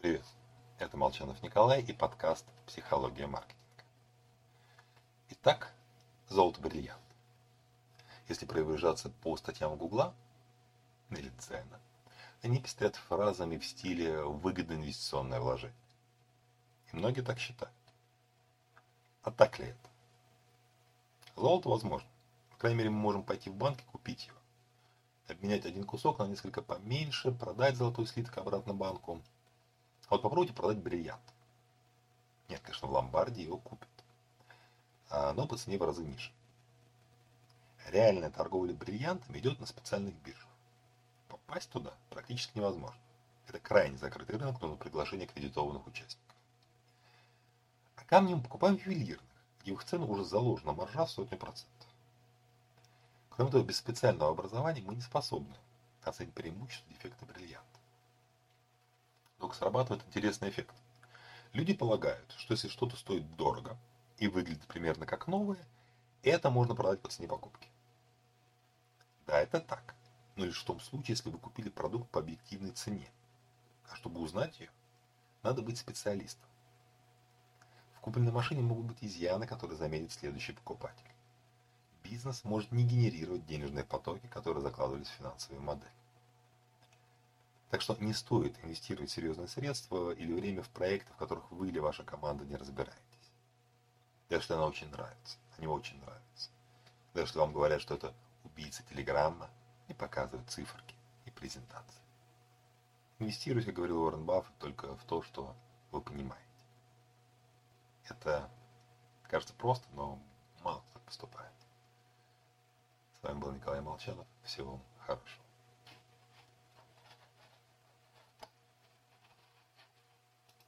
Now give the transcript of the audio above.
Привет, это Молчанов Николай и подкаст «Психология маркетинга». Итак, золото-бриллиант. Если пробежаться по статьям Гугла или Дзена, они пестрят фразами в стиле «выгодное инвестиционное вложение». И многие так считают. А так ли это? Золото возможно. По крайней мере, мы можем пойти в банк и купить его. Обменять один кусок на несколько поменьше, продать золотой слиток обратно банку – вот попробуйте продать бриллиант. Нет, конечно, в ломбарде его купят. А, но по цене в разы ниже. Реальная торговля бриллиантами идет на специальных биржах. Попасть туда практически невозможно. Это крайне закрытый рынок, но на приглашение аккредитованных участников. А камни мы покупаем в ювелирных, где в их цену уже заложена маржа в сотню процентов. Кроме того, без специального образования мы не способны оценить преимущества дефекта бриллианта. Только срабатывает интересный эффект. Люди полагают, что если что-то стоит дорого и выглядит примерно как новое, это можно продать по цене покупки. Да, это так. Но лишь в том случае, если вы купили продукт по объективной цене. А чтобы узнать ее, надо быть специалистом. В купленной машине могут быть изъяны, которые заметит следующий покупатель. Бизнес может не генерировать денежные потоки, которые закладывались в финансовую модель. Так что не стоит инвестировать серьезные средства или время в проекты, в которых вы или ваша команда не разбираетесь. Даже если она очень нравится. Они очень нравятся. Даже если вам говорят, что это убийца телеграмма и показывают циферки и презентации. Инвестируйте, как говорил Уоррен Баффет, только в то, что вы понимаете. Это кажется просто, но мало кто поступает. С вами был Николай Молчанов. Всего вам хорошего.